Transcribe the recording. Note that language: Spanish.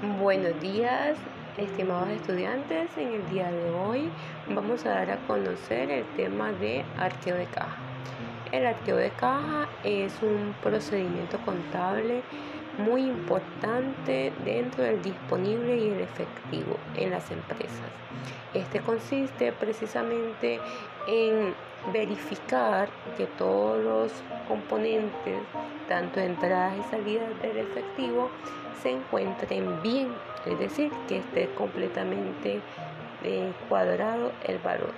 Buenos días, estimados estudiantes. En el día de hoy vamos a dar a conocer el tema de arqueo de caja. El arqueo de caja es un procedimiento contable muy importante dentro del disponible y el efectivo en las empresas. Este consiste precisamente en verificar que todos los componentes, tanto entradas y salidas del efectivo, se encuentren bien, es decir, que esté completamente eh, cuadrado el valor.